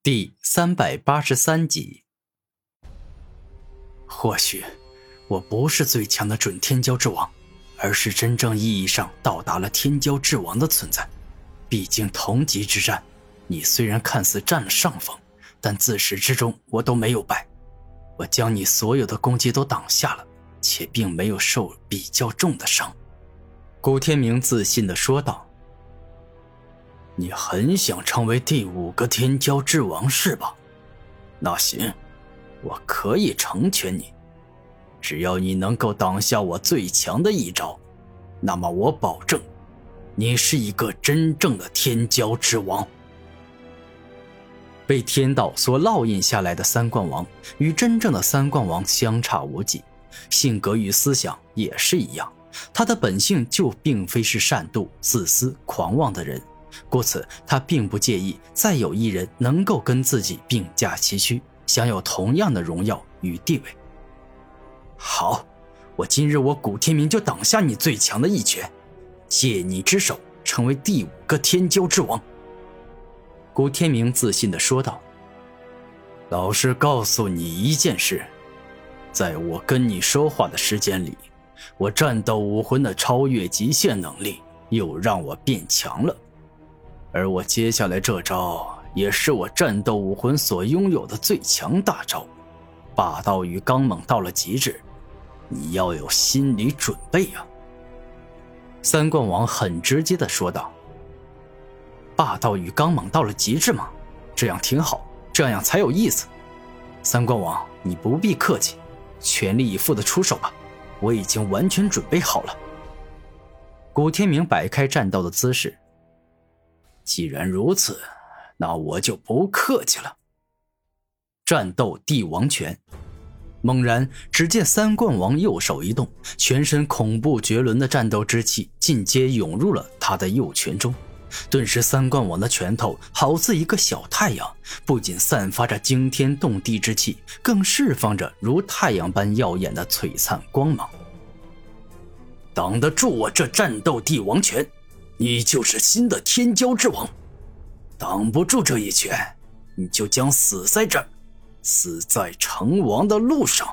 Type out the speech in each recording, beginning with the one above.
第三百八十三集。或许我不是最强的准天骄之王，而是真正意义上到达了天骄之王的存在。毕竟同级之战，你虽然看似占了上风，但自始至终我都没有败。我将你所有的攻击都挡下了，且并没有受比较重的伤。古天明自信的说道。你很想成为第五个天骄之王是吧？那行，我可以成全你。只要你能够挡下我最强的一招，那么我保证，你是一个真正的天骄之王。被天道所烙印下来的三冠王，与真正的三冠王相差无几，性格与思想也是一样。他的本性就并非是善妒、自私、狂妄的人。故此，他并不介意再有一人能够跟自己并驾齐驱，享有同样的荣耀与地位。好，我今日我古天明就挡下你最强的一拳，借你之手成为第五个天骄之王。古天明自信地说道：“老实告诉你一件事，在我跟你说话的时间里，我战斗武魂的超越极限能力又让我变强了。”而我接下来这招，也是我战斗武魂所拥有的最强大招，霸道与刚猛到了极致，你要有心理准备啊！三冠王很直接的说道：“霸道与刚猛到了极致吗？这样挺好，这样才有意思。”三冠王，你不必客气，全力以赴的出手吧，我已经完全准备好了。古天明摆开战斗的姿势。既然如此，那我就不客气了。战斗帝王拳！猛然，只见三冠王右手一动，全身恐怖绝伦的战斗之气尽皆涌入了他的右拳中。顿时，三冠王的拳头好似一个小太阳，不仅散发着惊天动地之气，更释放着如太阳般耀眼的璀璨光芒。挡得住我这战斗帝王拳！你就是新的天骄之王，挡不住这一拳，你就将死在这，死在成王的路上。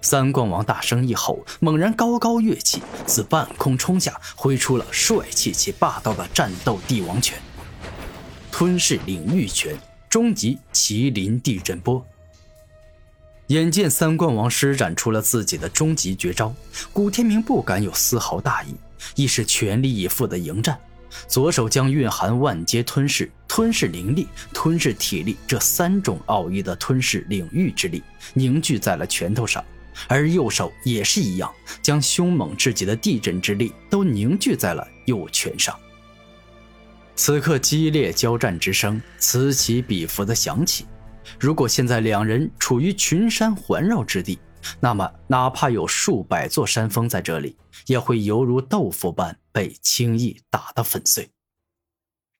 三冠王大声一吼，猛然高高跃起，自半空冲下，挥出了帅气且霸道的战斗帝王拳——吞噬领域拳，终极麒麟地震波。眼见三冠王施展出了自己的终极绝招，古天明不敢有丝毫大意。亦是全力以赴的迎战，左手将蕴含万劫吞噬、吞噬灵力、吞噬体力这三种奥义的吞噬领域之力凝聚在了拳头上，而右手也是一样，将凶猛至极的地震之力都凝聚在了右拳上。此刻激烈交战之声此起彼伏的响起，如果现在两人处于群山环绕之地。那么，哪怕有数百座山峰在这里，也会犹如豆腐般被轻易打得粉碎。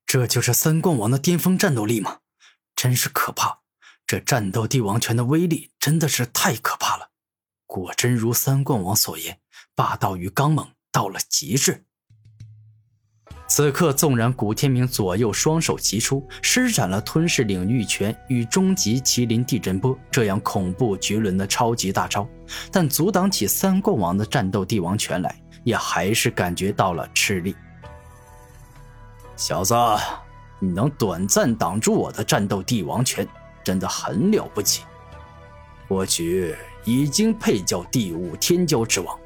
这就是三冠王的巅峰战斗力吗？真是可怕！这战斗帝王拳的威力真的是太可怕了。果真如三冠王所言，霸道与刚猛到了极致。此刻，纵然古天明左右双手齐出，施展了吞噬领域拳与终极麒麟地震波这样恐怖绝伦的超级大招，但阻挡起三冠王的战斗帝王拳来，也还是感觉到了吃力。小子，你能短暂挡住我的战斗帝王拳，真的很了不起。或许已经配叫第五天骄之王。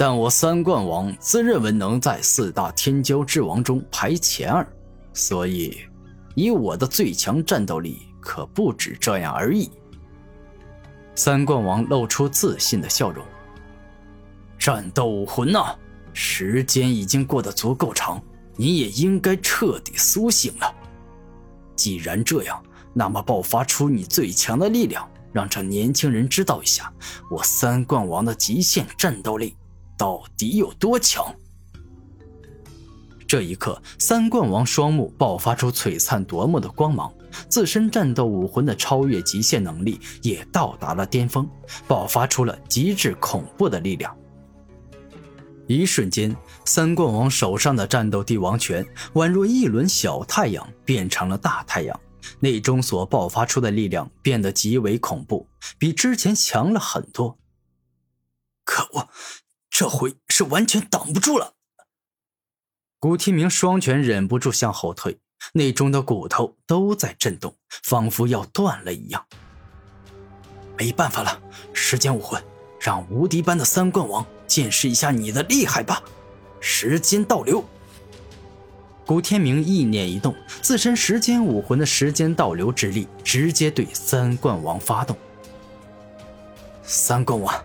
但我三冠王自认为能在四大天骄之王中排前二，所以以我的最强战斗力，可不止这样而已。三冠王露出自信的笑容。战斗武魂呐，时间已经过得足够长，你也应该彻底苏醒了。既然这样，那么爆发出你最强的力量，让这年轻人知道一下我三冠王的极限战斗力。到底有多强？这一刻，三冠王双目爆发出璀璨夺目的光芒，自身战斗武魂的超越极限能力也到达了巅峰，爆发出了极致恐怖的力量。一瞬间，三冠王手上的战斗帝王拳宛若一轮小太阳变成了大太阳，内中所爆发出的力量变得极为恐怖，比之前强了很多。可恶，这回是完全挡不住了！古天明双拳忍不住向后退，内中的骨头都在震动，仿佛要断了一样。没办法了，时间武魂，让无敌般的三冠王见识一下你的厉害吧！时间倒流。古天明意念一动，自身时间武魂的时间倒流之力直接对三冠王发动。三冠王，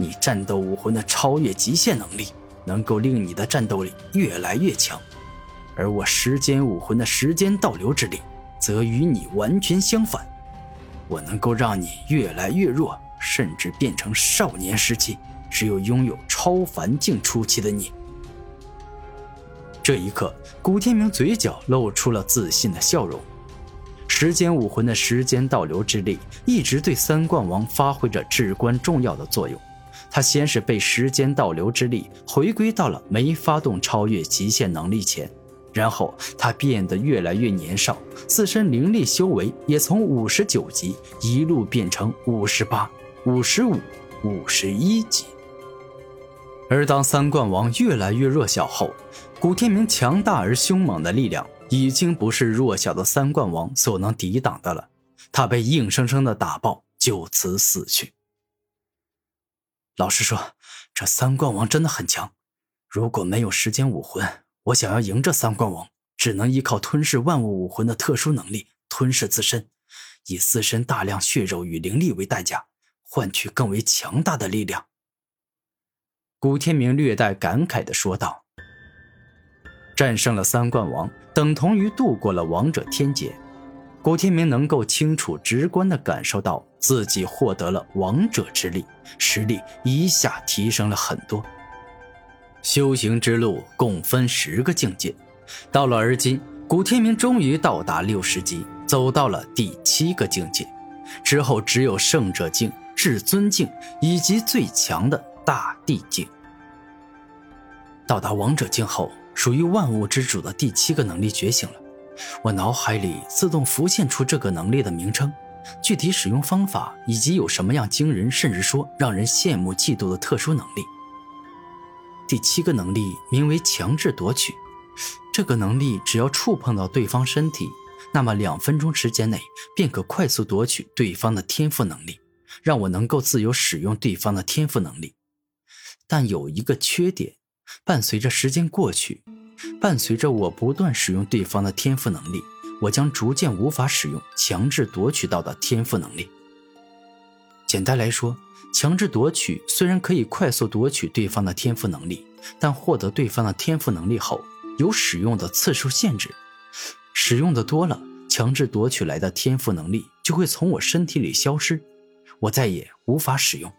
你战斗武魂的超越极限能力，能够令你的战斗力越来越强，而我时间武魂的时间倒流之力，则与你完全相反。我能够让你越来越弱，甚至变成少年时期只有拥有超凡境初期的你。这一刻，古天明嘴角露出了自信的笑容。时间武魂的时间倒流之力一直对三冠王发挥着至关重要的作用。他先是被时间倒流之力回归到了没发动超越极限能力前，然后他变得越来越年少，自身灵力修为也从五十九级一路变成五十八、五十五、五十一级。而当三冠王越来越弱小后，古天明强大而凶猛的力量已经不是弱小的三冠王所能抵挡的了。他被硬生生的打爆，就此死去。老实说，这三冠王真的很强。如果没有时间武魂，我想要赢这三冠王，只能依靠吞噬万物武魂的特殊能力吞噬自身，以自身大量血肉与灵力为代价，换取更为强大的力量。古天明略带感慨地说道。战胜了三冠王，等同于度过了王者天劫。古天明能够清楚、直观地感受到自己获得了王者之力，实力一下提升了很多。修行之路共分十个境界，到了而今，古天明终于到达六十级，走到了第七个境界。之后只有圣者境、至尊境以及最强的大地境。到达王者境后。属于万物之主的第七个能力觉醒了，我脑海里自动浮现出这个能力的名称、具体使用方法以及有什么样惊人，甚至说让人羡慕嫉妒的特殊能力。第七个能力名为强制夺取，这个能力只要触碰到对方身体，那么两分钟时间内便可快速夺取对方的天赋能力，让我能够自由使用对方的天赋能力。但有一个缺点。伴随着时间过去，伴随着我不断使用对方的天赋能力，我将逐渐无法使用强制夺取到的天赋能力。简单来说，强制夺取虽然可以快速夺取对方的天赋能力，但获得对方的天赋能力后有使用的次数限制，使用的多了，强制夺取来的天赋能力就会从我身体里消失，我再也无法使用。